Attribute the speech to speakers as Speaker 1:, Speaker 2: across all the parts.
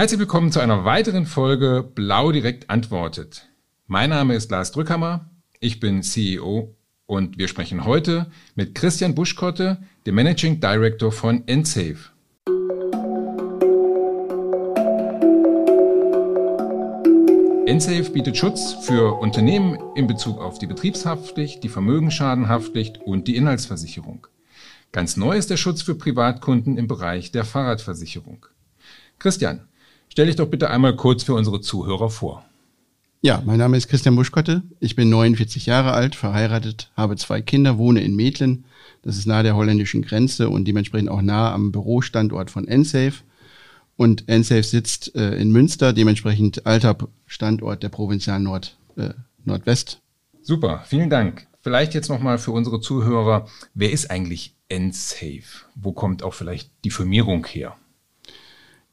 Speaker 1: Herzlich willkommen zu einer weiteren Folge Blau direkt antwortet. Mein Name ist Lars Drückhammer, ich bin CEO und wir sprechen heute mit Christian Buschkotte, dem Managing Director von Ensafe. Ensafe bietet Schutz für Unternehmen in Bezug auf die Betriebshaftpflicht, die Vermögensschadenhaftpflicht und die Inhaltsversicherung. Ganz neu ist der Schutz für Privatkunden im Bereich der Fahrradversicherung. Christian, Stell dich doch bitte einmal kurz für unsere Zuhörer vor.
Speaker 2: Ja, mein Name ist Christian Buschkotte. Ich bin 49 Jahre alt, verheiratet, habe zwei Kinder, wohne in Metlen. Das ist nahe der holländischen Grenze und dementsprechend auch nah am Bürostandort von Ensafe. Und Ensafe sitzt äh, in Münster, dementsprechend alter Standort der Provinzial Nord, äh, Nordwest.
Speaker 1: Super, vielen Dank. Vielleicht jetzt nochmal für unsere Zuhörer, wer ist eigentlich Ensafe? Wo kommt auch vielleicht die Firmierung her?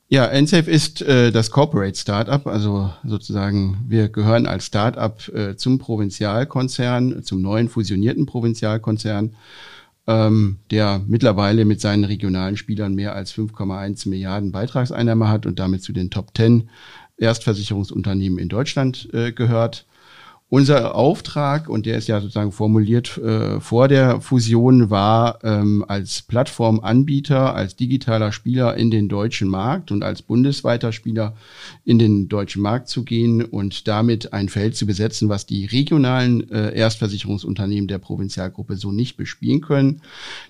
Speaker 2: Ja, Ensafe ist äh, das Corporate Startup, also sozusagen wir gehören als Startup äh, zum Provinzialkonzern, zum neuen fusionierten Provinzialkonzern, ähm, der mittlerweile mit seinen regionalen Spielern mehr als 5,1 Milliarden Beitragseinnahme hat und damit zu den Top 10 Erstversicherungsunternehmen in Deutschland äh, gehört. Unser Auftrag, und der ist ja sozusagen formuliert äh, vor der Fusion, war ähm, als Plattformanbieter, als digitaler Spieler in den deutschen Markt und als bundesweiter Spieler in den deutschen Markt zu gehen und damit ein Feld zu besetzen, was die regionalen äh, Erstversicherungsunternehmen der Provinzialgruppe so nicht bespielen können.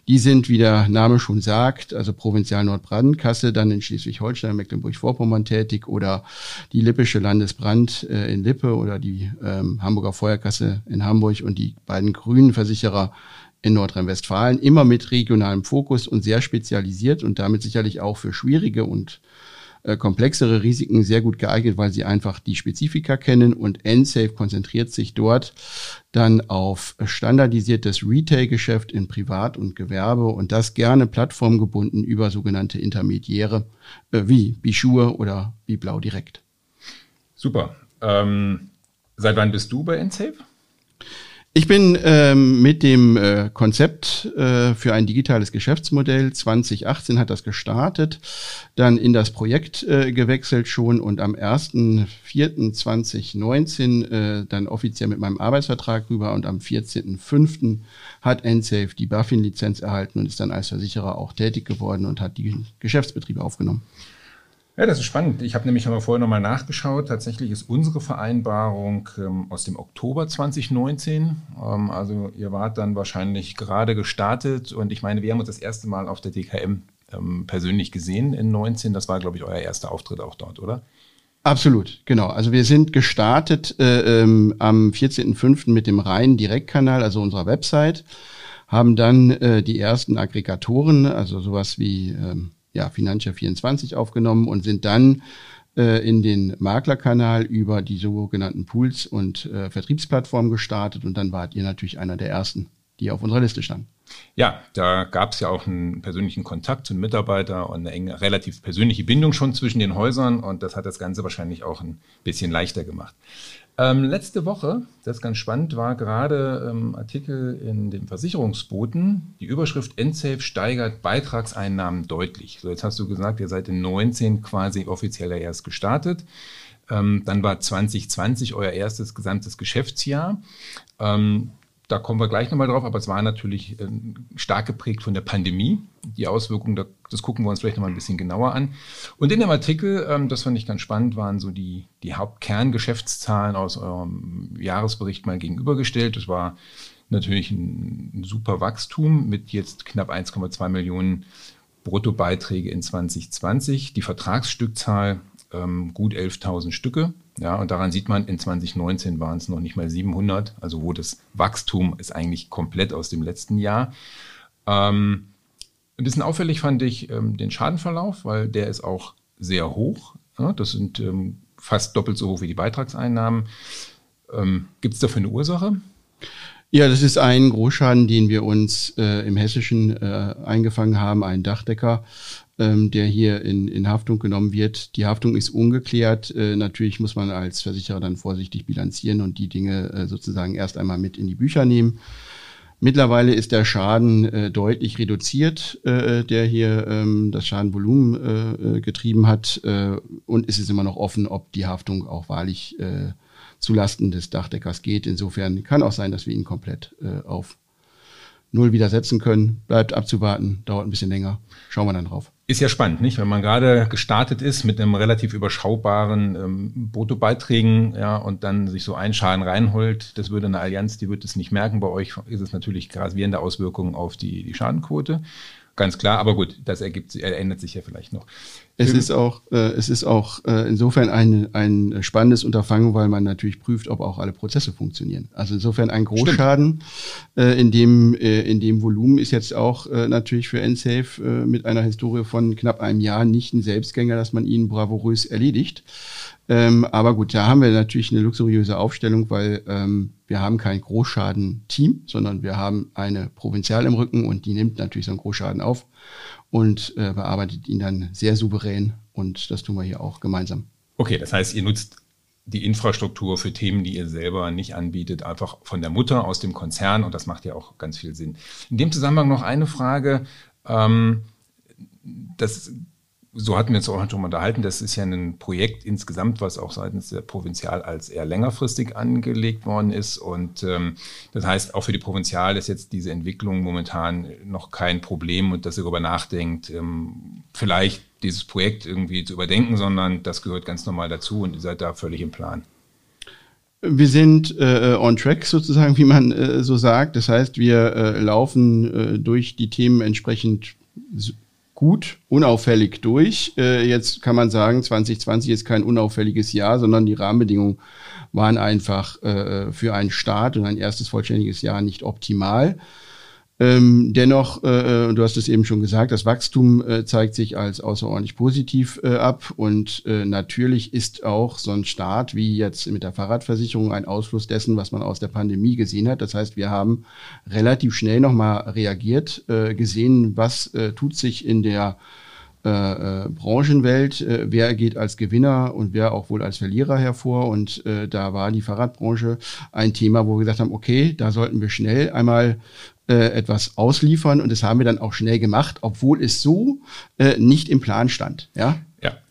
Speaker 2: Die sind, wie der Name schon sagt, also Provinzial Nordbrandkasse, dann in Schleswig-Holstein, Mecklenburg-Vorpommern tätig oder die Lippische Landesbrand äh, in Lippe oder die ähm, Hamburger Feuerkasse in Hamburg und die beiden grünen Versicherer in Nordrhein-Westfalen, immer mit regionalem Fokus und sehr spezialisiert und damit sicherlich auch für schwierige und äh, komplexere Risiken sehr gut geeignet, weil sie einfach die Spezifika kennen und NSafe konzentriert sich dort dann auf standardisiertes Retail-Geschäft in Privat und Gewerbe und das gerne plattformgebunden über sogenannte Intermediäre äh, wie Bischur oder wie Blau Direkt.
Speaker 1: Super. Ähm, Seit wann bist du bei Ensafe?
Speaker 2: Ich bin ähm, mit dem äh, Konzept äh, für ein digitales Geschäftsmodell 2018 hat das gestartet, dann in das Projekt äh, gewechselt schon und am 1.4.2019 äh, dann offiziell mit meinem Arbeitsvertrag rüber und am 14.05. hat Ensafe die BaFin-Lizenz erhalten und ist dann als Versicherer auch tätig geworden und hat die Geschäftsbetriebe aufgenommen.
Speaker 1: Ja, das ist spannend. Ich habe nämlich aber vorher nochmal nachgeschaut. Tatsächlich ist unsere Vereinbarung ähm, aus dem Oktober 2019. Ähm, also ihr wart dann wahrscheinlich gerade gestartet und ich meine, wir haben uns das erste Mal auf der DKM ähm, persönlich gesehen in 19. Das war, glaube ich, euer erster Auftritt auch dort, oder?
Speaker 2: Absolut, genau. Also wir sind gestartet äh, ähm, am 14.05. mit dem reinen Direktkanal, also unserer Website, haben dann äh, die ersten Aggregatoren, also sowas wie ähm, ja, Financia 24 aufgenommen und sind dann äh, in den Maklerkanal über die sogenannten Pools und äh, Vertriebsplattformen gestartet und dann wart ihr natürlich einer der ersten, die auf unserer Liste standen.
Speaker 1: Ja, da gab es ja auch einen persönlichen Kontakt zu einem Mitarbeiter und eine enge, relativ persönliche Bindung schon zwischen den Häusern und das hat das Ganze wahrscheinlich auch ein bisschen leichter gemacht. Ähm, letzte Woche, das ist ganz spannend, war gerade ähm, Artikel in dem Versicherungsboten, die Überschrift Endsafe steigert Beitragseinnahmen deutlich. So, jetzt hast du gesagt, ihr seid in 19 quasi offiziell erst gestartet. Ähm, dann war 2020 euer erstes gesamtes Geschäftsjahr. Ähm, da kommen wir gleich nochmal drauf, aber es war natürlich äh, stark geprägt von der Pandemie. Die Auswirkungen, das gucken wir uns vielleicht nochmal ein bisschen genauer an. Und in dem Artikel, ähm, das fand ich ganz spannend, waren so die, die Hauptkerngeschäftszahlen aus eurem Jahresbericht mal gegenübergestellt. Das war natürlich ein, super Wachstum mit jetzt knapp 1,2 Millionen Bruttobeiträge in 2020. Die Vertragsstückzahl ähm, gut 11.000 Stücke. Ja, und daran sieht man, in 2019 waren es noch nicht mal 700, also wo das Wachstum ist eigentlich komplett aus dem letzten Jahr. Ähm, ein bisschen auffällig fand ich ähm, den Schadenverlauf, weil der ist auch sehr hoch. Ja, das sind ähm, fast doppelt so hoch wie die Beitragseinnahmen. Ähm, Gibt es dafür eine Ursache?
Speaker 2: Ja, das ist ein Großschaden, den wir uns äh, im Hessischen äh, eingefangen haben, ein Dachdecker, ähm, der hier in, in Haftung genommen wird. Die Haftung ist ungeklärt. Äh, natürlich muss man als Versicherer dann vorsichtig bilanzieren und die Dinge äh, sozusagen erst einmal mit in die Bücher nehmen. Mittlerweile ist der Schaden äh, deutlich reduziert, äh, der hier ähm, das Schadenvolumen äh, äh getrieben hat. Äh, und es ist immer noch offen, ob die Haftung auch wahrlich äh, zulasten des Dachdeckers geht. Insofern kann auch sein, dass wir ihn komplett äh, auf Null widersetzen können. Bleibt abzuwarten, dauert ein bisschen länger. Schauen wir dann drauf.
Speaker 1: Ist ja spannend, nicht? Wenn man gerade gestartet ist mit einem relativ überschaubaren ähm, Bruttobeiträgen, ja, und dann sich so einen Schaden reinholt, das würde eine Allianz, die wird es nicht merken. Bei euch ist es natürlich gravierende Auswirkungen auf die, die Schadenquote. Ganz klar, aber gut, das ergibt, ändert sich ja vielleicht noch.
Speaker 2: Es ist auch, äh, es ist auch äh, insofern ein, ein spannendes Unterfangen, weil man natürlich prüft, ob auch alle Prozesse funktionieren. Also insofern ein Großschaden äh, in, dem, äh, in dem Volumen ist jetzt auch äh, natürlich für NSAFE äh, mit einer Historie von knapp einem Jahr nicht ein Selbstgänger, dass man ihn bravourös erledigt. Ähm, aber gut, da haben wir natürlich eine luxuriöse Aufstellung, weil ähm, wir haben kein Großschaden-Team, sondern wir haben eine Provinzial im Rücken und die nimmt natürlich so einen Großschaden auf und äh, bearbeitet ihn dann sehr souverän und das tun wir hier auch gemeinsam.
Speaker 1: Okay, das heißt, ihr nutzt die Infrastruktur für Themen, die ihr selber nicht anbietet, einfach von der Mutter aus dem Konzern und das macht ja auch ganz viel Sinn. In dem Zusammenhang noch eine Frage. Ähm, das so hatten wir uns auch schon unterhalten, das ist ja ein Projekt insgesamt, was auch seitens der Provinzial als eher längerfristig angelegt worden ist. Und ähm, das heißt, auch für die Provinzial ist jetzt diese Entwicklung momentan noch kein Problem und dass ihr darüber nachdenkt, ähm, vielleicht dieses Projekt irgendwie zu überdenken, sondern das gehört ganz normal dazu und ihr seid da völlig im Plan.
Speaker 2: Wir sind äh, on track sozusagen, wie man äh, so sagt. Das heißt, wir äh, laufen äh, durch die Themen entsprechend gut, unauffällig durch. Äh, jetzt kann man sagen, 2020 ist kein unauffälliges Jahr, sondern die Rahmenbedingungen waren einfach äh, für einen Start und ein erstes vollständiges Jahr nicht optimal. Ähm, dennoch, äh, du hast es eben schon gesagt, das Wachstum äh, zeigt sich als außerordentlich positiv äh, ab und äh, natürlich ist auch so ein Start wie jetzt mit der Fahrradversicherung ein Ausfluss dessen, was man aus der Pandemie gesehen hat. Das heißt, wir haben relativ schnell nochmal reagiert, äh, gesehen, was äh, tut sich in der äh, äh, Branchenwelt, äh, wer geht als Gewinner und wer auch wohl als Verlierer hervor. Und äh, da war die Fahrradbranche ein Thema, wo wir gesagt haben, okay, da sollten wir schnell einmal äh, etwas ausliefern und das haben wir dann auch schnell gemacht, obwohl es so äh, nicht im Plan stand. Ja.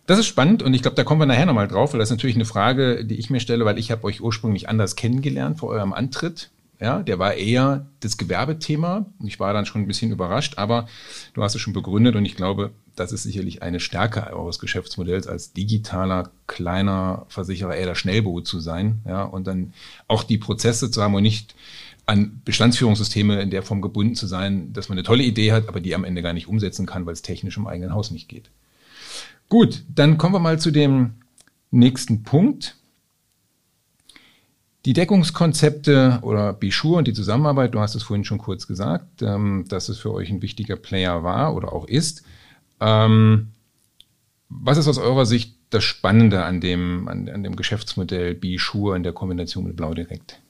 Speaker 1: Das ist spannend und ich glaube, da kommen wir nachher nochmal drauf, weil das ist natürlich eine Frage, die ich mir stelle, weil ich habe euch ursprünglich anders kennengelernt vor eurem Antritt. Ja, der war eher das Gewerbethema. Ich war dann schon ein bisschen überrascht, aber du hast es schon begründet und ich glaube, das ist sicherlich eine Stärke eures Geschäftsmodells als digitaler, kleiner Versicherer, eher der Schnellboot zu sein. Ja, und dann auch die Prozesse zu haben und nicht an Bestandsführungssysteme in der Form gebunden zu sein, dass man eine tolle Idee hat, aber die am Ende gar nicht umsetzen kann, weil es technisch im eigenen Haus nicht geht. Gut, dann kommen wir mal zu dem nächsten Punkt. Die Deckungskonzepte oder Bichur und die Zusammenarbeit, du hast es vorhin schon kurz gesagt, ähm, dass es für euch ein wichtiger Player war oder auch ist. Ähm, was ist aus eurer Sicht das Spannende an dem, an, an dem Geschäftsmodell Bichur in der Kombination mit Blau Direkt?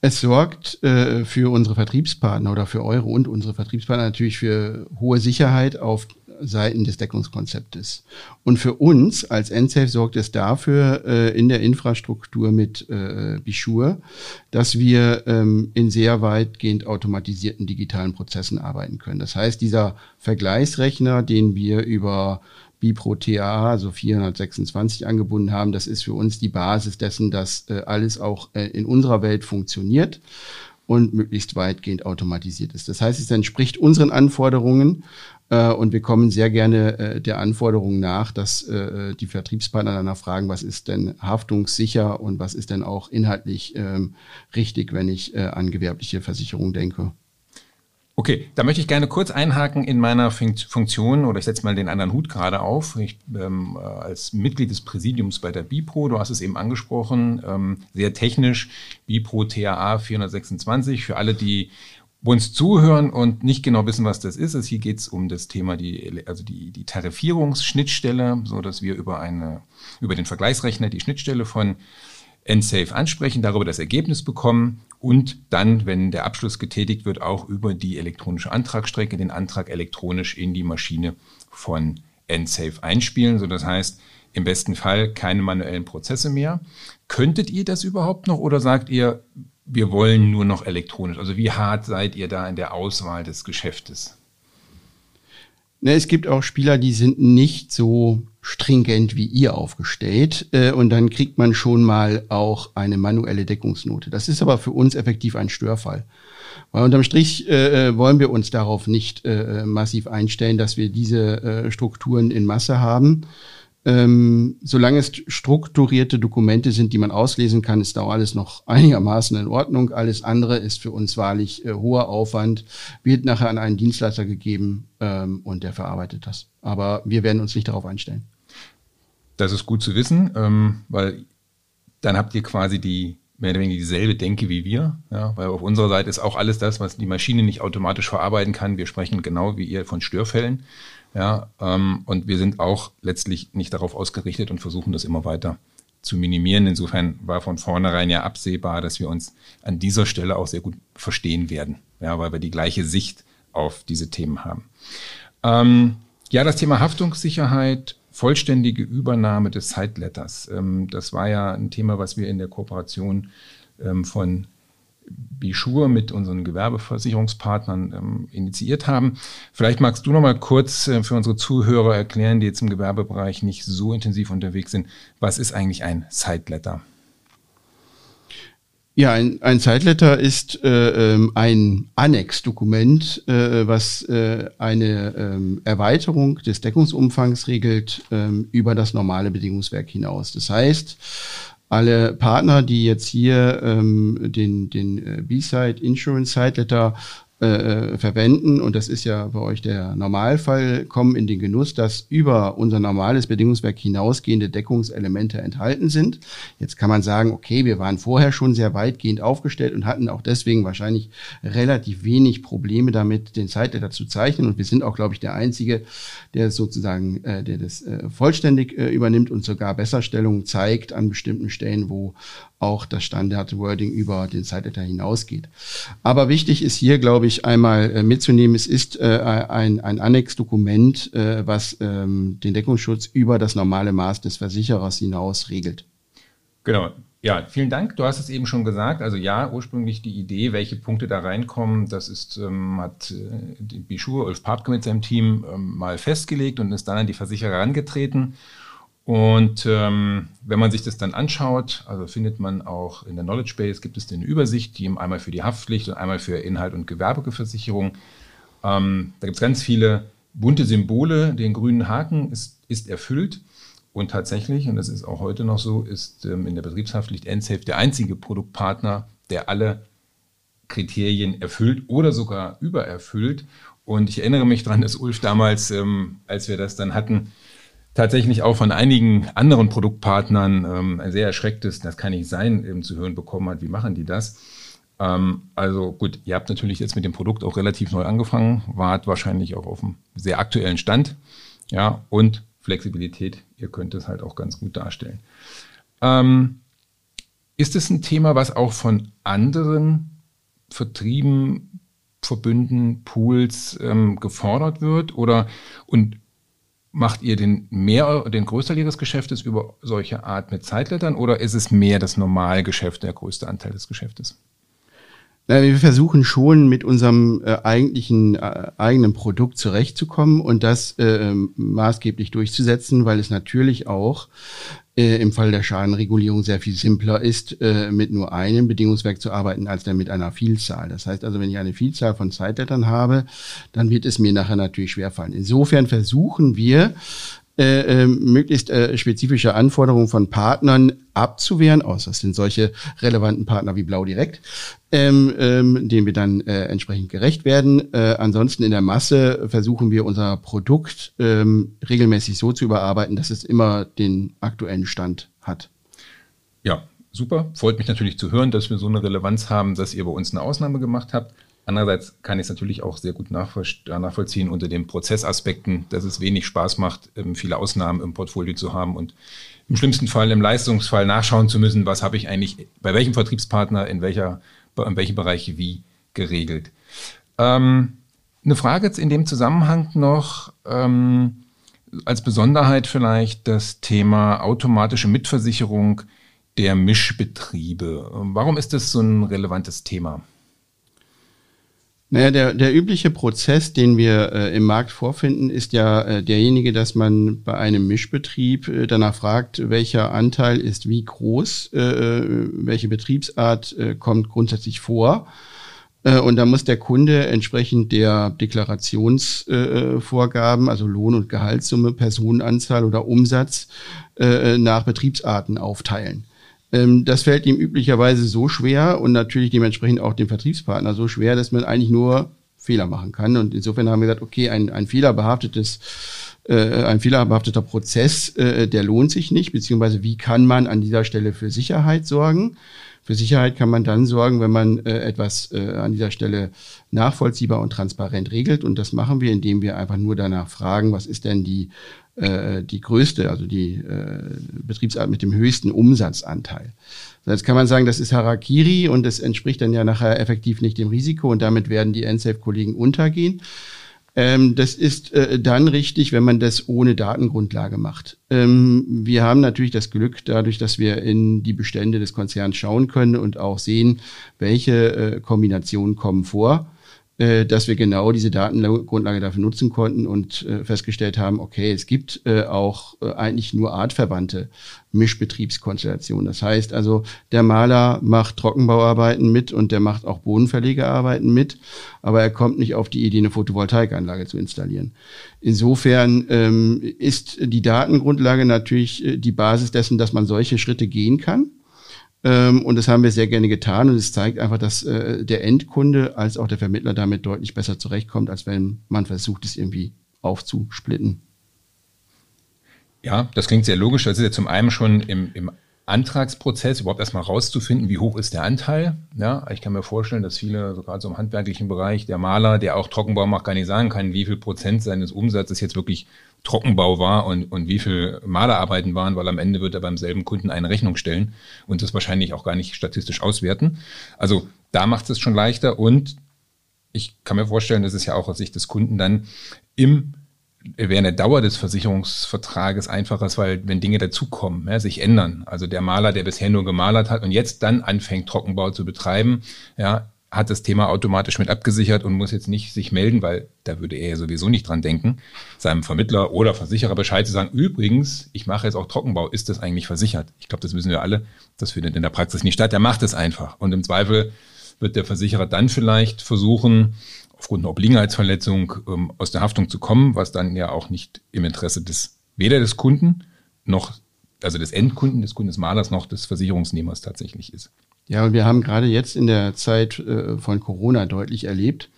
Speaker 2: Es sorgt äh, für unsere Vertriebspartner oder für eure und unsere Vertriebspartner natürlich für hohe Sicherheit auf Seiten des Deckungskonzeptes. Und für uns als NSAFE sorgt es dafür äh, in der Infrastruktur mit äh, Bichur, dass wir ähm, in sehr weitgehend automatisierten digitalen Prozessen arbeiten können. Das heißt, dieser Vergleichsrechner, den wir über Bipro TA, also 426 angebunden haben. Das ist für uns die Basis dessen, dass äh, alles auch äh, in unserer Welt funktioniert und möglichst weitgehend automatisiert ist. Das heißt, es entspricht unseren Anforderungen äh, und wir kommen sehr gerne äh, der Anforderung nach, dass äh, die Vertriebspartner danach fragen, was ist denn haftungssicher und was ist denn auch inhaltlich ähm, richtig, wenn ich äh, an gewerbliche Versicherung denke.
Speaker 1: Okay, da möchte ich gerne kurz einhaken in meiner Funktion oder ich setze mal den anderen Hut gerade auf. Ich, ähm, äh, als Mitglied des Präsidiums bei der BIPRO, du hast es eben angesprochen, ähm, sehr technisch, BIPRO TAA 426. Für alle, die uns zuhören und nicht genau wissen, was das ist, also hier geht es um das Thema, die, also die, die Tarifierungsschnittstelle, so dass wir über eine, über den Vergleichsrechner die Schnittstelle von NSAFE ansprechen, darüber das Ergebnis bekommen und dann, wenn der Abschluss getätigt wird, auch über die elektronische Antragsstrecke den Antrag elektronisch in die Maschine von NSAFE einspielen. So das heißt, im besten Fall keine manuellen Prozesse mehr. Könntet ihr das überhaupt noch oder sagt ihr, wir wollen nur noch elektronisch? Also wie hart seid ihr da in der Auswahl des Geschäftes?
Speaker 2: Ne, es gibt auch Spieler, die sind nicht so stringent wie ihr aufgestellt äh, und dann kriegt man schon mal auch eine manuelle Deckungsnote. Das ist aber für uns effektiv ein Störfall. Weil unterm Strich äh, äh wollen wir uns darauf nicht äh, äh, massiv einstellen, dass wir diese äh, Strukturen in Masse haben, ähm, solange es strukturierte Dokumente sind, die man auslesen kann, ist da alles noch einigermaßen in Ordnung. Alles andere ist für uns wahrlich äh, hoher Aufwand, wird nachher an einen Dienstleister gegeben ähm, und der verarbeitet das. Aber wir werden uns nicht darauf einstellen.
Speaker 1: Das ist gut zu wissen, ähm, weil dann habt ihr quasi die mehr oder weniger dieselbe Denke wie wir, ja, weil auf unserer Seite ist auch alles das, was die Maschine nicht automatisch verarbeiten kann. Wir sprechen genau wie ihr von Störfällen. Ja, ähm, und wir sind auch letztlich nicht darauf ausgerichtet und versuchen das immer weiter zu minimieren. Insofern war von vornherein ja absehbar, dass wir uns an dieser Stelle auch sehr gut verstehen werden, ja, weil wir die gleiche Sicht auf diese Themen haben. Ähm, ja, das Thema Haftungssicherheit, vollständige Übernahme des Side-Letters. Ähm, das war ja ein Thema, was wir in der Kooperation ähm, von Bischur mit unseren Gewerbeversicherungspartnern ähm, initiiert haben. Vielleicht magst du noch mal kurz äh, für unsere Zuhörer erklären, die jetzt im Gewerbebereich nicht so intensiv unterwegs sind, was ist eigentlich ein Sideletter?
Speaker 2: Ja, ein, ein Sideletter ist äh, ähm, ein Annex-Dokument, äh, was äh, eine ähm, Erweiterung des Deckungsumfangs regelt ähm, über das normale Bedingungswerk hinaus. Das heißt, alle Partner, die jetzt hier ähm, den, den äh, B-Side Insurance Side Letter äh, verwenden, und das ist ja bei euch der Normalfall, kommen in den Genuss, dass über unser normales Bedingungswerk hinausgehende Deckungselemente enthalten sind. Jetzt kann man sagen, okay, wir waren vorher schon sehr weitgehend aufgestellt und hatten auch deswegen wahrscheinlich relativ wenig Probleme damit, den Zeitletter zu zeichnen. Und wir sind auch, glaube ich, der Einzige, der sozusagen, äh, der das äh, vollständig äh, übernimmt und sogar Besserstellungen zeigt an bestimmten Stellen, wo auch das Standard-Wording über den Zeitletter hinausgeht. Aber wichtig ist hier, glaube ich, einmal äh, mitzunehmen, es ist äh, ein, ein Annex-Dokument, äh, was ähm, den Deckungsschutz über das normale Maß des Versicherers hinaus regelt.
Speaker 1: Genau. Ja, vielen Dank. Du hast es eben schon gesagt. Also ja, ursprünglich die Idee, welche Punkte da reinkommen, das ist, ähm, hat äh, Bischur, Ulf Papke mit seinem Team ähm, mal festgelegt und ist dann an die Versicherer herangetreten. Und ähm, wenn man sich das dann anschaut, also findet man auch in der Knowledge Base, gibt es eine Übersicht, die einmal für die Haftpflicht und einmal für Inhalt und Gewerbeversicherung. Ähm, da gibt es ganz viele bunte Symbole. Den grünen Haken ist, ist erfüllt. Und tatsächlich, und das ist auch heute noch so, ist ähm, in der Betriebshaftpflicht NSAFE der einzige Produktpartner, der alle Kriterien erfüllt oder sogar übererfüllt. Und ich erinnere mich daran, dass Ulf damals, ähm, als wir das dann hatten, tatsächlich auch von einigen anderen Produktpartnern ähm, ein sehr erschrecktes, das kann nicht sein, eben zu hören bekommen hat, wie machen die das? Ähm, also gut, ihr habt natürlich jetzt mit dem Produkt auch relativ neu angefangen, wart wahrscheinlich auch auf einem sehr aktuellen Stand, ja, und Flexibilität, ihr könnt es halt auch ganz gut darstellen. Ähm, ist es ein Thema, was auch von anderen Vertrieben, Verbünden, Pools ähm, gefordert wird? Oder und Macht ihr den mehr, den größten Teil Ihres Geschäftes über solche Art mit Zeitlettern oder ist es mehr das Normalgeschäft, der größte Anteil des Geschäftes?
Speaker 2: Wir versuchen schon mit unserem äh, eigentlichen äh, eigenen Produkt zurechtzukommen und das äh, maßgeblich durchzusetzen, weil es natürlich auch äh, im Fall der Schadenregulierung sehr viel simpler ist, äh, mit nur einem Bedingungswerk zu arbeiten, als dann mit einer Vielzahl. Das heißt also, wenn ich eine Vielzahl von Zeitlettern habe, dann wird es mir nachher natürlich schwerfallen. Insofern versuchen wir, äh, ähm, möglichst äh, spezifische Anforderungen von Partnern abzuwehren, außer es sind solche relevanten Partner wie Blau direkt, ähm, ähm, denen wir dann äh, entsprechend gerecht werden. Äh, ansonsten in der Masse versuchen wir unser Produkt ähm, regelmäßig so zu überarbeiten, dass es immer den aktuellen Stand hat.
Speaker 1: Ja, super. Freut mich natürlich zu hören, dass wir so eine Relevanz haben, dass ihr bei uns eine Ausnahme gemacht habt. Andererseits kann ich es natürlich auch sehr gut nachvollziehen unter den Prozessaspekten, dass es wenig Spaß macht, ähm, viele Ausnahmen im Portfolio zu haben und im schlimmsten Fall im Leistungsfall nachschauen zu müssen, was habe ich eigentlich bei welchem Vertriebspartner in, welcher, in welchem Bereich wie geregelt. Ähm, eine Frage jetzt in dem Zusammenhang noch, ähm, als Besonderheit vielleicht das Thema automatische Mitversicherung der Mischbetriebe. Warum ist das so ein relevantes Thema?
Speaker 2: Naja, der, der übliche Prozess, den wir äh, im Markt vorfinden, ist ja äh, derjenige, dass man bei einem Mischbetrieb äh, danach fragt, welcher Anteil ist wie groß, äh, äh welche Betriebsart äh, kommt grundsätzlich vor. Und da muss der Kunde entsprechend der Deklarationsvorgaben, also Lohn- und Gehaltssumme, Personenanzahl oder Umsatz nach Betriebsarten aufteilen. Ähm, das fällt ihm üblicherweise so schwer und natürlich dementsprechend auch dem Vertriebspartner so schwer, dass man eigentlich nur Fehler machen kann. Und insofern haben wir gesagt, okay, ein, ein fehlerbehaftetes äh, ein fehlerbehafteter Prozess, äh, der lohnt sich nicht, beziehungsweise wie kann man an dieser Stelle für Sicherheit sorgen? Für Sicherheit kann man dann sorgen, wenn man äh, etwas äh, an dieser Stelle nachvollziehbar und transparent regelt. Und das machen wir, indem wir einfach nur danach fragen, was ist denn die äh, die größte, also die äh, Betriebsart mit dem höchsten Umsatzanteil. Jetzt kann man sagen, das ist Harakiri und das entspricht dann ja nachher effektiv nicht dem Risiko und damit werden die NSAFE-Kollegen untergehen. Ähm, das ist äh, dann richtig, wenn man das ohne Datengrundlage macht. Ähm, wir haben natürlich das Glück, dadurch, dass wir in die Bestände des Konzerns schauen können und auch sehen, welche äh, Kombinationen kommen vor dass wir genau diese Datengrundlage dafür nutzen konnten und äh, festgestellt haben, okay, es gibt äh, auch äh, eigentlich nur artverwandte Mischbetriebskonstellationen. Das heißt also, der Maler macht Trockenbauarbeiten mit und der macht auch Bodenverlegearbeiten mit, aber er kommt nicht auf die Idee, eine Photovoltaikanlage zu installieren. Insofern ähm, ist die Datengrundlage natürlich äh, die Basis dessen, dass man solche Schritte gehen kann. Ähm, und das haben wir sehr gerne getan. Und es zeigt einfach, dass äh, der Endkunde als auch der Vermittler damit deutlich besser zurechtkommt, als wenn man versucht, es irgendwie aufzusplitten.
Speaker 1: Ja, das klingt sehr logisch. Das ist ja zum einen schon im, im Antragsprozess überhaupt erstmal rauszufinden, wie hoch ist der Anteil. Ja, ich kann mir vorstellen, dass viele, gerade so im handwerklichen Bereich, der Maler, der auch Trockenbau macht, gar nicht sagen kann, wie viel Prozent seines Umsatzes jetzt wirklich Trockenbau war und, und wie viel Malerarbeiten waren, weil am Ende wird er beim selben Kunden eine Rechnung stellen und das wahrscheinlich auch gar nicht statistisch auswerten. Also da macht es schon leichter und ich kann mir vorstellen, dass es ja auch aus Sicht des Kunden dann im während der Dauer des Versicherungsvertrages einfacher ist, weil wenn Dinge dazukommen, ja, sich ändern. Also der Maler, der bisher nur gemalert hat und jetzt dann anfängt, Trockenbau zu betreiben, ja, hat das Thema automatisch mit abgesichert und muss jetzt nicht sich melden, weil da würde er ja sowieso nicht dran denken, seinem Vermittler oder Versicherer Bescheid zu sagen, übrigens, ich mache jetzt auch Trockenbau, ist das eigentlich versichert? Ich glaube, das wissen wir alle, das findet in der Praxis nicht statt, der macht es einfach. Und im Zweifel wird der Versicherer dann vielleicht versuchen, aufgrund einer Obliegenheitsverletzung ähm, aus der Haftung zu kommen, was dann ja auch nicht im Interesse des, weder des Kunden noch, also des Endkunden, des Kundesmalers noch des Versicherungsnehmers tatsächlich ist.
Speaker 2: Ja, und wir haben gerade jetzt in der Zeit äh, von Corona deutlich erlebt,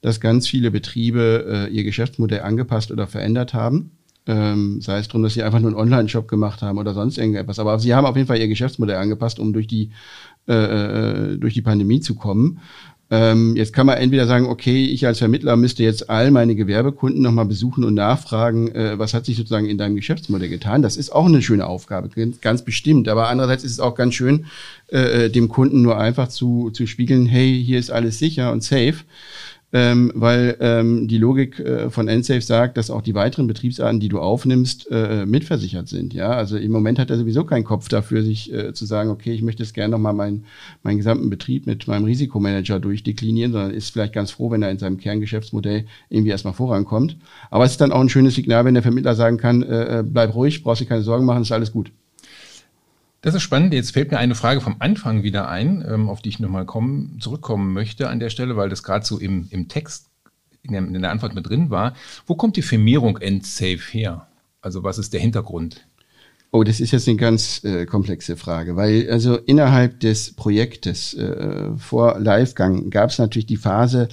Speaker 2: dass ganz viele Betriebe äh, ihr Geschäftsmodell angepasst oder verändert haben. Ähm, sei es darum, dass sie einfach nur einen Online-Shop gemacht haben oder sonst irgendetwas. Aber sie haben auf jeden Fall ihr Geschäftsmodell angepasst, um durch die, äh durch die Pandemie zu kommen. Ähm, jetzt kann man entweder sagen, okay, ich als Vermittler müsste jetzt all meine Gewerbekunden nochmal besuchen und nachfragen, äh, was hat sich sozusagen in deinem Geschäftsmodell getan. Das ist auch eine schöne Aufgabe, ganz bestimmt. Aber andererseits ist es auch ganz schön, äh, äh dem Kunden nur einfach zu, zu spiegeln, hey, hier ist alles sicher und safe ähm, weil ähm, die Logik äh, von NSafe sagt, dass auch die weiteren Betriebsarten, die du aufnimmst, äh, mitversichert sind. Ja, also im Moment hat er sowieso keinen Kopf dafür, sich äh, zu sagen, okay, ich möchte jetzt gerne nochmal meinen meinen gesamten Betrieb mit meinem Risikomanager durchdeklinieren, sondern ist vielleicht ganz froh, wenn er in seinem Kerngeschäftsmodell irgendwie erstmal vorankommt. Aber es ist dann auch ein schönes Signal, wenn der Vermittler sagen kann, äh, äh bleib ruhig, brauchst dir keine Sorgen machen, ist alles gut.
Speaker 1: Das ist spannend. Jetzt fällt mir eine Frage vom Anfang wieder ein, ähm, auf die ich nochmal kommen, zurückkommen möchte an der Stelle, weil das gerade so im, im Text in der, in der, Antwort mit drin war. Wo kommt die Firmierung EndSafe her? Also was ist der Hintergrund?
Speaker 2: Oh, das ist jetzt eine ganz äh, komplexe Frage, weil also innerhalb des Projektes äh, vor Livegang gab es natürlich die Phase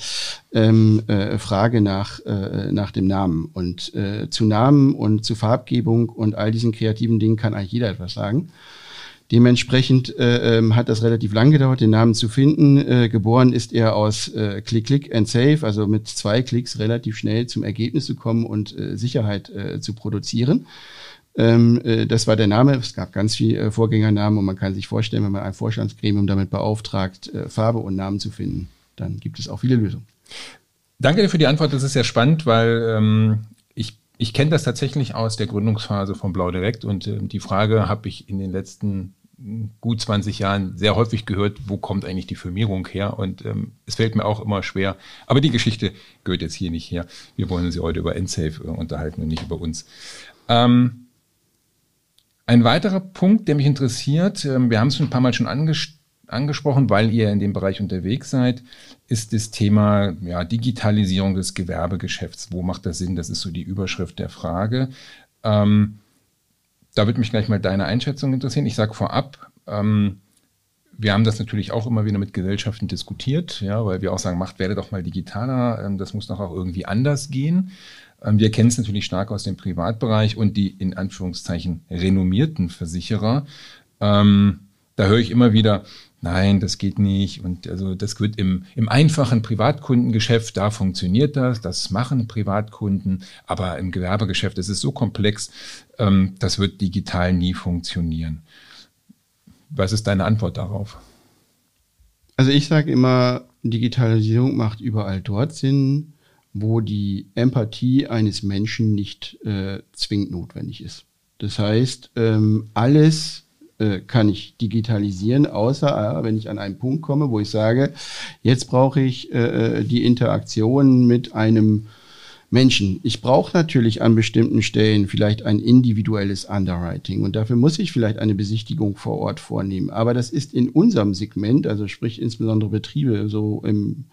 Speaker 2: ähm, äh, Frage nach, äh, nach dem Namen. Und äh, zu Namen und zu Farbgebung und all diesen kreativen Dingen kann eigentlich jeder etwas sagen. Dementsprechend äh, ähm, hat das relativ lang gedauert, den Namen zu finden. Äh, geboren ist er aus äh, Click, Click and Save, also mit zwei Klicks relativ schnell zum Ergebnis zu kommen und äh, Sicherheit äh, zu produzieren. Ähm, äh, das war der Name. Es gab ganz viele äh, Vorgängernamen und man kann sich vorstellen, wenn man ein Vorstandsgremium damit beauftragt, äh, Farbe und Namen zu finden, dann gibt es auch viele Lösungen.
Speaker 1: Danke für die Antwort. Das ist sehr spannend, weil ähm, ich kenne das tatsächlich aus der Gründungsphase von Blau Direkt und äh, die Frage habe ich in den letzten gut 20 Jahren sehr häufig gehört, wo kommt eigentlich die Firmierung her? Und ähm, es fällt mir auch immer schwer. Aber die Geschichte gehört jetzt hier nicht her. Wir wollen uns heute über Endsafe äh, unterhalten und nicht über uns. Ähm, ein weiterer Punkt, der mich interessiert, äh, wir haben es ein paar Mal schon angesprochen, angesprochen, weil ihr in dem Bereich unterwegs seid, ist das Thema ja, Digitalisierung des Gewerbegeschäfts. Wo macht das Sinn? Das ist so die Überschrift der Frage. Ähm, da würde mich gleich mal deine Einschätzung interessieren. Ich sage vorab, ähm, wir haben das natürlich auch immer wieder mit Gesellschaften diskutiert, ja, weil wir auch sagen, macht werde doch mal digitaler, ähm, das muss doch auch irgendwie anders gehen. Ähm, wir kennen es natürlich stark aus dem Privatbereich und die in Anführungszeichen renommierten Versicherer. Ähm, da höre ich immer wieder, nein, das geht nicht. Und also das wird im, im einfachen Privatkundengeschäft, da funktioniert das, das machen Privatkunden, aber im Gewerbegeschäft ist es so komplex, ähm, das wird digital nie funktionieren. Was ist deine Antwort darauf?
Speaker 2: Also ich sage immer, Digitalisierung macht überall dort Sinn, wo die Empathie eines Menschen nicht äh, zwingend notwendig ist. Das heißt, ähm, alles, äh, kann ich digitalisieren, außer äh, wenn ich an einen Punkt komme, wo ich sage, jetzt brauche ich äh, äh die Interaktion mit einem Menschen. Ich brauche natürlich an bestimmten Stellen vielleicht ein individuelles Underwriting und dafür muss ich vielleicht eine Besichtigung vor Ort vornehmen. Aber das ist in unserem Segment, also sprich insbesondere Betriebe so im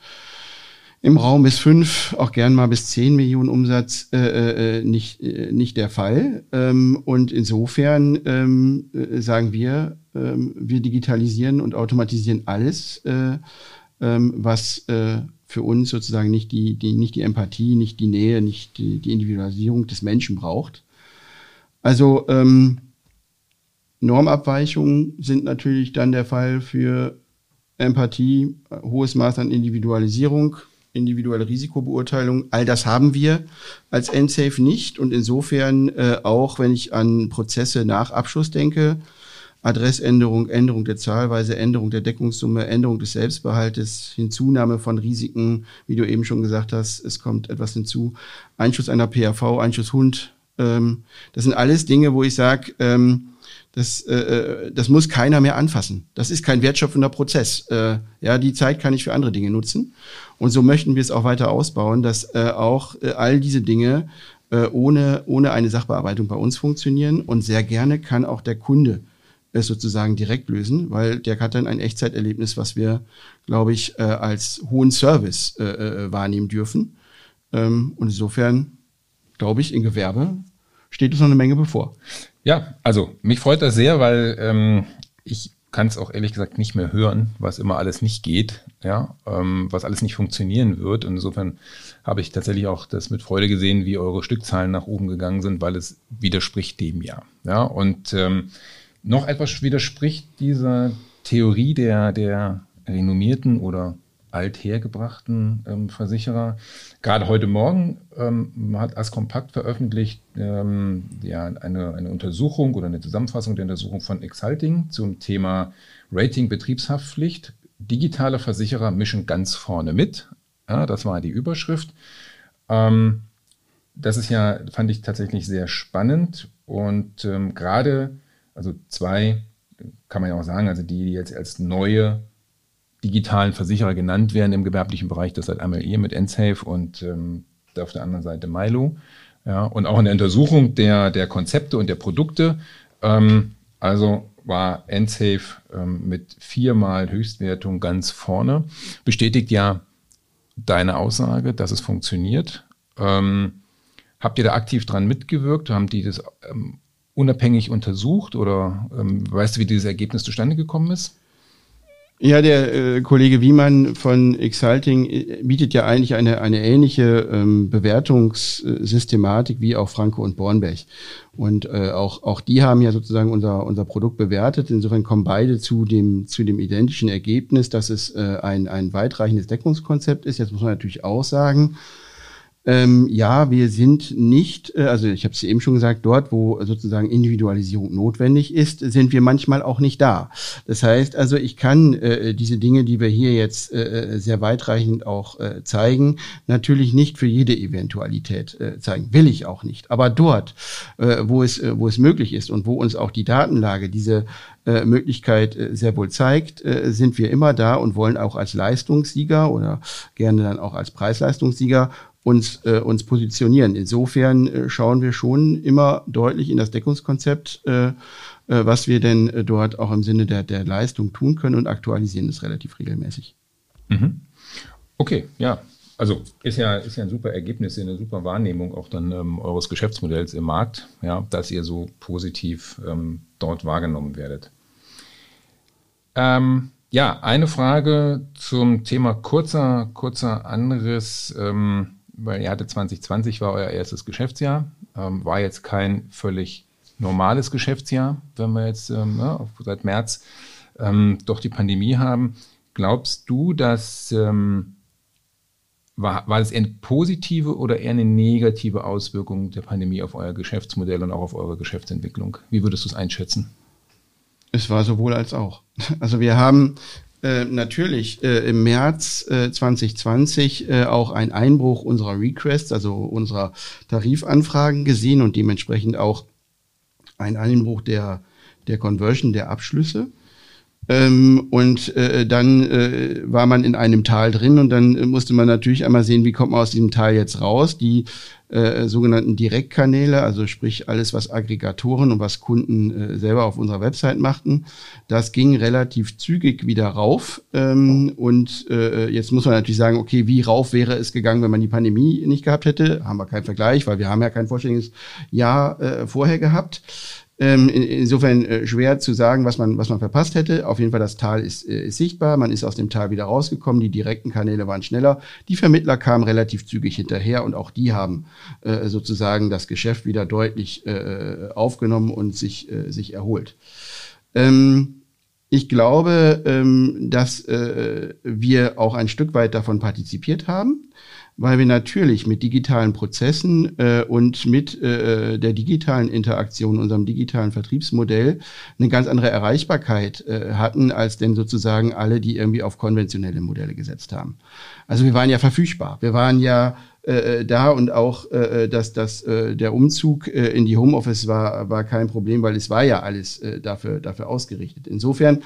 Speaker 2: im Raum bis fünf, auch gern mal bis zehn Millionen Umsatz äh, äh, nicht, äh, nicht der Fall. Ähm, und insofern ähm, äh, sagen wir, ähm, wir digitalisieren und automatisieren alles, äh, ähm, was äh, für uns sozusagen nicht die, die, nicht die Empathie, nicht die Nähe, nicht die, die Individualisierung des Menschen braucht. Also ähm, Normabweichungen sind natürlich dann der Fall für Empathie, hohes Maß an Individualisierung, individuelle Risikobeurteilung. All das haben wir als NSAFE nicht. Und insofern äh, auch, wenn ich an Prozesse nach Abschluss denke, Adressänderung, Änderung der Zahlweise, Änderung der Deckungssumme, Änderung des Selbstbehaltes, Hinzunahme von Risiken, wie du eben schon gesagt hast, es kommt etwas hinzu, Einschuss einer PAV, Einschuss Hund. Ähm, das sind alles Dinge, wo ich sage, ähm, das, äh, äh, das muss keiner mehr anfassen. Das ist kein wertschöpfender Prozess. Äh, ja, die Zeit kann ich für andere Dinge nutzen. Und so möchten wir es auch weiter ausbauen, dass äh, auch äh, all diese Dinge äh, ohne, ohne eine Sachbearbeitung bei uns funktionieren. Und sehr gerne kann auch der Kunde es sozusagen direkt lösen, weil der hat dann ein Echtzeiterlebnis, was wir, glaube ich, äh, als hohen Service äh, äh, wahrnehmen dürfen. Ähm, und insofern, glaube ich, in Gewerbe steht uns noch eine Menge bevor.
Speaker 1: Ja, also mich freut das sehr, weil ähm, ich kann es auch ehrlich gesagt nicht mehr hören, was immer alles nicht geht, ja, ähm, was alles nicht funktionieren wird. Und insofern habe ich tatsächlich auch das mit Freude gesehen, wie eure Stückzahlen nach oben gegangen sind, weil es widerspricht dem ja. Ja, und ähm, noch etwas widerspricht dieser Theorie der, der renommierten oder althergebrachten ähm, Versicherer. Gerade heute Morgen ähm, hat Ascompact veröffentlicht ähm, ja, eine, eine Untersuchung oder eine Zusammenfassung der Untersuchung von Exalting zum Thema Rating Betriebshaftpflicht. Digitale Versicherer mischen ganz vorne mit. Ja, das war die Überschrift. Ähm, das ist ja, fand ich tatsächlich sehr spannend und ähm, gerade, also zwei, kann man ja auch sagen, also die, die jetzt als neue digitalen Versicherer genannt werden im gewerblichen Bereich. Das seid einmal ihr mit Ensafe und ähm, auf der anderen Seite Milo. Ja, und auch in der Untersuchung der, der Konzepte und der Produkte. Ähm, also war Ensafe ähm, mit viermal Höchstwertung ganz vorne. Bestätigt ja deine Aussage, dass es funktioniert. Ähm, habt ihr da aktiv dran mitgewirkt? Haben die das ähm, unabhängig untersucht oder ähm, weißt du, wie dieses Ergebnis zustande gekommen ist?
Speaker 2: Ja, der äh, Kollege Wiemann von Exalting äh, bietet ja eigentlich eine, eine ähnliche ähm, Bewertungssystematik wie auch Franco und Bornberg. Und äh, auch, auch die haben ja sozusagen unser, unser Produkt bewertet. Insofern kommen beide zu dem, zu dem identischen Ergebnis, dass es äh, ein, ein weitreichendes Deckungskonzept ist. Jetzt muss man natürlich auch sagen, Ähm, ja, wir sind nicht, äh, also ich habe es eben schon gesagt, dort, wo sozusagen Individualisierung notwendig ist, sind wir manchmal auch nicht da. Das heißt also, ich kann äh, diese Dinge, die wir hier jetzt äh, sehr weitreichend auch äh, zeigen, natürlich nicht für jede Eventualität äh, zeigen. Will ich auch nicht. Aber dort, äh, wo, es, äh, wo es möglich ist und wo uns auch die Datenlage diese äh, Möglichkeit äh, sehr wohl zeigt, äh, sind wir immer da und wollen auch als Leistungssieger oder gerne dann auch als Preisleistungssieger uns, äh, uns positionieren. Insofern äh, schauen wir schon immer deutlich in das Deckungskonzept, äh, äh, was wir denn äh, dort auch im Sinne der, der Leistung tun können und aktualisieren es relativ regelmäßig.
Speaker 1: Mhm. Okay, ja. Also ist ja, ist ja ein super Ergebnis, eine super Wahrnehmung auch dann ähm, eures Geschäftsmodells im Markt, ja, dass ihr so positiv ähm, dort wahrgenommen werdet. Ähm, ja, eine Frage zum Thema kurzer, kurzer Anriss. Ähm, weil ihr hatte 2020 war euer erstes Geschäftsjahr, ähm, war jetzt kein völlig normales Geschäftsjahr, wenn wir jetzt ähm, ne, seit März ähm, doch die Pandemie haben. Glaubst du, dass ähm, war, war das eher eine positive oder eher eine negative Auswirkung der Pandemie auf euer Geschäftsmodell und auch auf eure Geschäftsentwicklung? Wie würdest du es einschätzen?
Speaker 2: Es war sowohl als auch. Also wir haben äh, natürlich äh, im März äh, 2020 äh, auch ein Einbruch unserer Requests, also unserer Tarifanfragen gesehen und dementsprechend auch ein Einbruch der, der Conversion der Abschlüsse. Ähm, und äh, dann äh, war man in einem Tal drin und dann äh, musste man natürlich einmal sehen, wie kommt man aus diesem Tal jetzt raus. Die äh, sogenannten Direktkanäle, also sprich alles, was Aggregatoren und was Kunden äh, selber auf unserer Website machten, das ging relativ zügig wieder rauf. Ähm, und äh, jetzt muss man natürlich sagen, okay, wie rauf wäre es gegangen, wenn man die Pandemie nicht gehabt hätte? Haben wir keinen Vergleich, weil wir haben ja kein vollständiges Jahr äh, vorher gehabt. Ähm, in, insofern äh, schwer zu sagen, was man, was man verpasst hätte. Auf jeden Fall, das Tal ist, äh, ist sichtbar. Man ist aus dem Tal wieder rausgekommen. Die direkten Kanäle waren schneller. Die Vermittler kamen relativ zügig hinterher und auch die haben äh, sozusagen das Geschäft wieder deutlich äh, aufgenommen und sich, äh, sich erholt. Ähm, ich glaube, ähm, dass äh, wir auch ein Stück weit davon partizipiert haben weil wir natürlich mit digitalen Prozessen äh, und mit äh, der digitalen Interaktion, unserem digitalen Vertriebsmodell, eine ganz andere Erreichbarkeit äh, hatten, als denn sozusagen alle, die irgendwie auf konventionelle Modelle gesetzt haben. Also wir waren ja verfügbar. Wir waren ja äh, äh, da und auch, äh, äh, dass, dass äh, der Umzug äh, in die Homeoffice war, war kein Problem, weil es war ja alles dafür, dafür ausgerichtet. Insofern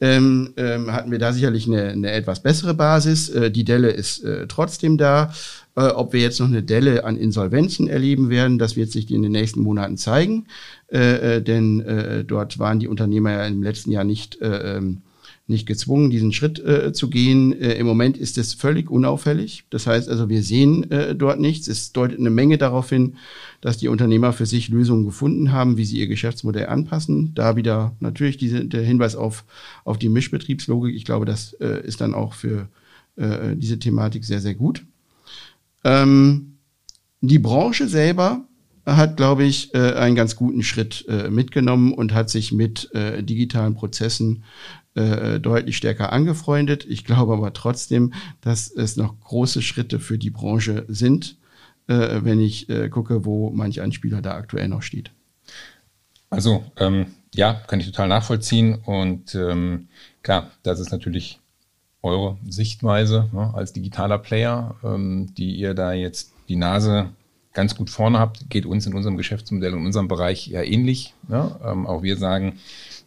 Speaker 2: ähm, ähm, hatten wir da sicherlich eine, eine etwas bessere Basis. Die Delle ist trotzdem da. Ob wir jetzt noch eine Delle an Insolvenzen erleben werden, das wird sich in den nächsten Monaten zeigen. Denn dort waren die Unternehmer ja im letzten Jahr nicht äh, ähm, nicht gezwungen, diesen Schritt äh, zu gehen. Äh, Im Moment ist es völlig unauffällig. Das heißt also, wir sehen äh, dort nichts. Es deutet eine Menge darauf hin, dass die Unternehmer für sich Lösungen gefunden haben, wie sie ihr Geschäftsmodell anpassen. Da wieder natürlich diese, der Hinweis auf, auf die Mischbetriebslogik. Ich glaube, das äh, ist dann auch für äh, diese Thematik sehr, sehr gut. Ähm, die Branche selber hat, glaube ich, äh, einen ganz guten Schritt mitgenommen und hat sich mit digitalen Prozessen äh, deutlich stärker angefreundet. Ich glaube aber trotzdem, dass es noch große Schritte für die Branche sind, äh, wenn ich äh, gucke, wo manch ein Spieler da aktuell noch steht.
Speaker 1: Also ähm, ja, kann ich total nachvollziehen. Und ähm, klar, das ist natürlich eure Sichtweise ne, als digitaler Player, ähm, die ihr da jetzt die Nase ganz gut vorne habt, geht uns in unserem Geschäftsmodell, in unserem Bereich ja ähnlich. Ne? Ähm, auch wir sagen,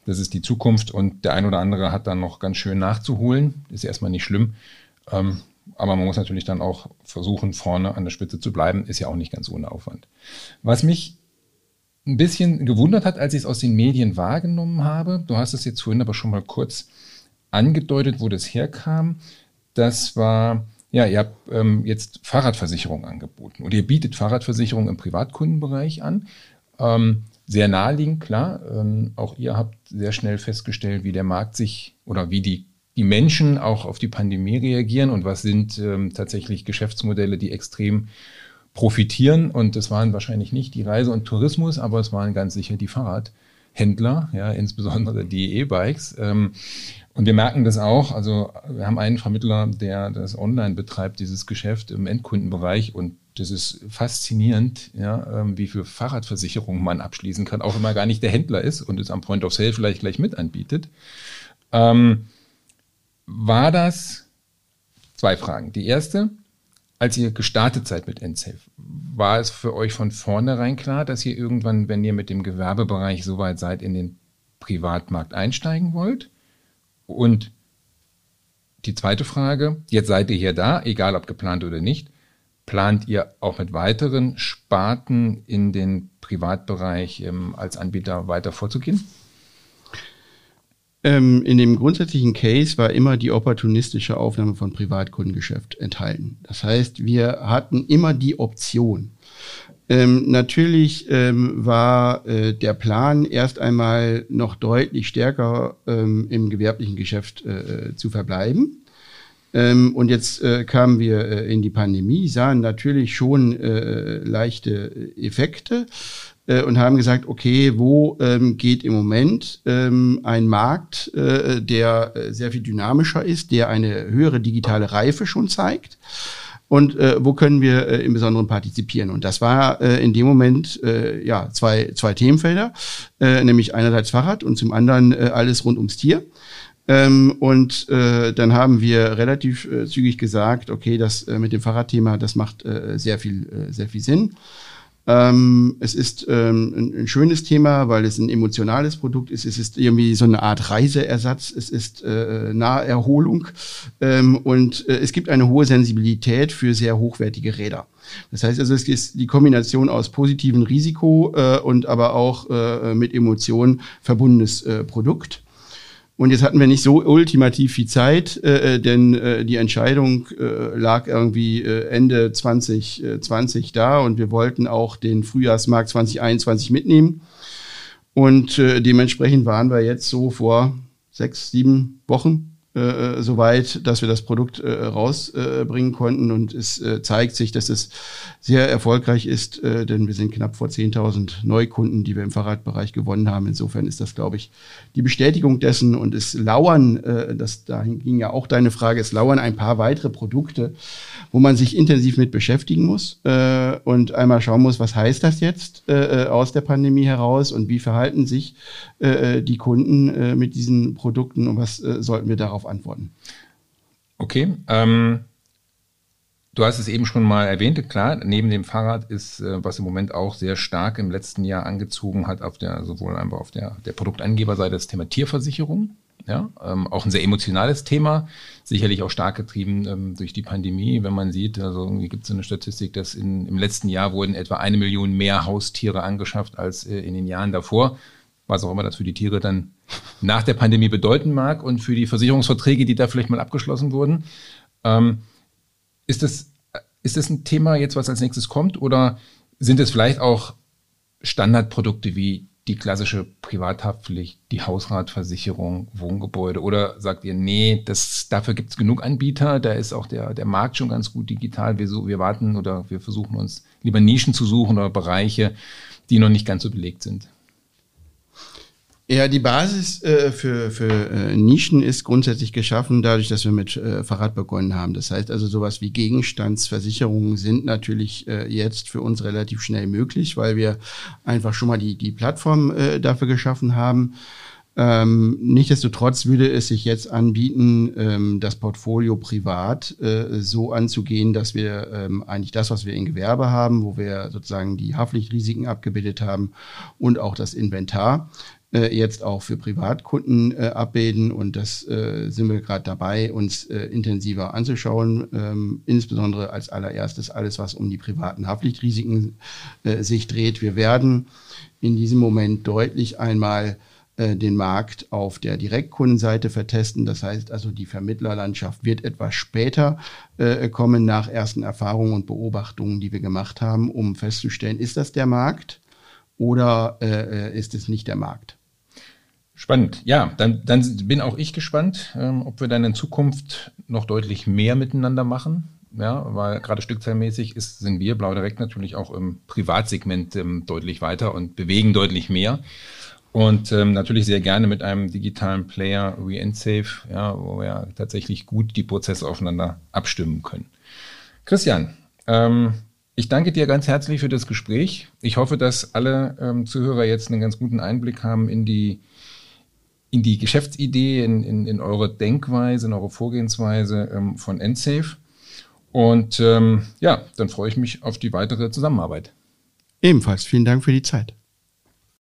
Speaker 1: das ist die Zukunft und der ein oder andere hat dann noch ganz schön nachzuholen. Ist erstmal nicht schlimm. Ähm, aber man muss natürlich dann auch versuchen, vorne an der Spitze zu bleiben. Ist ja auch nicht ganz ohne Aufwand. Was mich ein bisschen gewundert hat, als ich es aus den Medien wahrgenommen habe, du hast es jetzt vorhin aber schon mal kurz angedeutet, wo das herkam. Das war, ja, ihr habt ähm, jetzt Fahrradversicherung angeboten und ihr bietet Fahrradversicherung im Privatkundenbereich an. Ähm, sehr naheliegend, klar. Ähm, auch ihr habt sehr schnell festgestellt, wie der Markt sich oder wie die, die Menschen auch auf die Pandemie reagieren und was sind ähm, tatsächlich Geschäftsmodelle, die extrem profitieren. Und das waren wahrscheinlich nicht die Reise und Tourismus, aber es waren ganz sicher die Fahrradhändler, ja, insbesondere die E-Bikes. Ähm, und wir merken das auch. Also wir haben einen Vermittler, der das online betreibt, dieses Geschäft im Endkundenbereich und das ist faszinierend, ja, ähm, wie viel Fahrradversicherungen man abschließen kann, auch wenn man gar nicht der Händler ist und es am Point of Sale vielleicht gleich mit anbietet. Ähm, war das zwei Fragen. Die erste, als ihr gestartet seid mit NSafe, war es für euch von vornherein klar, dass ihr irgendwann, wenn ihr mit dem Gewerbebereich so weit seid, in den Privatmarkt einsteigen wollt? Und die zweite Frage, jetzt seid ihr hier da, egal ob geplant oder nicht, plant ihr auch mit weiteren Sparten in den Privatbereich ähm, als Anbieter weiter vorzugehen?
Speaker 2: Ähm, in dem grundsätzlichen Case war immer die opportunistische Aufnahme von Privatkundengeschäft enthalten. Das heißt, wir hatten immer die Option. Ähm, natürlich ähm, war äh, der Plan erst einmal noch deutlich stärker ähm, im gewerblichen Geschäft äh, zu verbleiben. Ähm, und jetzt äh, kamen wir äh, in die Pandemie, sahen natürlich schon äh, leichte Effekte äh, und haben gesagt, okay, wo ähm, geht im Moment ähm, ein Markt, äh, der äh, sehr viel dynamischer ist, der eine höhere digitale Reife schon zeigt? und äh, wo können wir äh, im Besonderen partizipieren. Und das war äh, in dem Moment äh, ja zwei, zwei Themenfelder, äh, nämlich einerseits Fahrrad und zum anderen äh, alles rund ums Tier. Ähm, und äh, dann haben wir relativ äh, zügig gesagt, okay, das äh, mit dem Fahrradthema, das macht äh, sehr viel, äh, sehr viel Sinn. Ähm, es ist ähm, ein, ein, schönes Thema, weil es ein emotionales Produkt ist. Es ist irgendwie so eine Art Reiseersatz. Es ist äh, Naherholung ähm, und äh, es gibt eine hohe Sensibilität für sehr hochwertige Räder. Das heißt also, es ist die Kombination aus positiven Risiko äh, und aber auch äh, mit Emotionen verbundenes äh, Produkt. Und jetzt hatten wir nicht so ultimativ viel Zeit, äh, äh, denn äh, die Entscheidung äh, lag irgendwie äh, Ende 2020 da und wir wollten auch den Frühjahrsmarkt 2021 mitnehmen. Und äh, dementsprechend waren wir jetzt so vor sechs, sieben Wochen äh, äh, soweit, dass wir das Produkt äh, rausbringen äh, konnten. Und es äh, zeigt sich, dass es sehr erfolgreich ist, äh, denn wir sind knapp vor 10.000 Neukunden, die wir im Fahrradbereich gewonnen haben. Insofern ist das, glaube ich, die Bestätigung dessen. Und es lauern, äh, das dahin ging ja auch deine Frage, es lauern ein paar weitere Produkte, wo man sich intensiv mit beschäftigen muss äh, und einmal schauen muss, was heißt das jetzt äh, aus der Pandemie heraus und wie verhalten sich äh, die Kunden äh, mit diesen Produkten und was äh, sollten wir darauf antworten.
Speaker 1: Okay. Ähm, du hast es eben schon mal erwähnt, klar, neben dem Fahrrad ist, äh, was im Moment auch sehr stark im letzten Jahr angezogen hat, auf der, sowohl einfach auf der, der Produktangeberseite das Thema Tierversicherung. Ja, ähm, auch ein sehr emotionales Thema, sicherlich auch stark getrieben ähm, durch die Pandemie. Wenn man sieht, also irgendwie gibt es eine Statistik, dass in, im letzten Jahr wurden etwa eine Million mehr Haustiere angeschafft als äh, in den Jahren davor was auch immer das für die Tiere dann nach der Pandemie bedeuten mag und für die Versicherungsverträge, die da vielleicht mal abgeschlossen wurden. Ähm, ist, das, ist das ein Thema jetzt, was als nächstes kommt oder sind es vielleicht auch Standardprodukte wie die klassische Privathaftpflicht, die Hausratversicherung, Wohngebäude? Oder sagt ihr, nee, das, dafür gibt es genug Anbieter, da ist auch der, der Markt schon ganz gut digital. Wir, wir warten oder wir versuchen uns lieber Nischen zu suchen oder Bereiche, die noch nicht ganz so belegt sind.
Speaker 2: Ja, die Basis äh, für, für äh, Nischen ist grundsätzlich geschaffen, dadurch, dass wir mit äh, Fahrrad begonnen haben. Das heißt also, sowas wie Gegenstandsversicherungen sind natürlich äh, jetzt für uns relativ schnell möglich, weil wir einfach schon mal die, die Plattform äh, dafür geschaffen haben. Ähm, Nichtsdestotrotz würde es sich jetzt anbieten, ähm, das Portfolio privat äh, so anzugehen, dass wir ähm, eigentlich das, was wir in Gewerbe haben, wo wir sozusagen die Haftpflichtrisiken abgebildet haben und auch das Inventar, äh, jetzt auch für Privatkunden äh, abbilden. Und das äh, sind wir gerade dabei, uns äh, intensiver anzuschauen. Ähm, insbesondere als allererstes alles, was um die privaten Haftpflichtrisiken äh, sich dreht. Wir werden in diesem Moment deutlich einmal äh, den Markt auf der Direktkundenseite vertesten. Das heißt also, die Vermittlerlandschaft wird etwas später äh, kommen nach ersten Erfahrungen und Beobachtungen, die wir gemacht haben, um festzustellen, ist das der Markt oder äh, ist es nicht der Markt?
Speaker 1: Spannend. Ja, dann, dann bin auch ich gespannt, ähm, ob wir dann in Zukunft noch deutlich mehr miteinander machen. Ja, weil gerade stückzahlmäßig ist, sind wir Blau Direkt natürlich auch im Privatsegment ähm, deutlich weiter und bewegen deutlich mehr. Und ähm, natürlich sehr gerne mit einem digitalen Player wie Endsafe, ja, wo wir tatsächlich gut die Prozesse aufeinander abstimmen können. Christian, ähm, Ich danke dir ganz herzlich für das Gespräch. Ich hoffe, dass alle ähm, Zuhörer jetzt einen ganz guten Einblick haben in die, in die Geschäftsidee, in, in, in eure Denkweise, in eure Vorgehensweise ähm, von EndSafe. Und ähm, ja, dann freue ich mich auf die weitere Zusammenarbeit.
Speaker 2: Ebenfalls vielen Dank für die Zeit.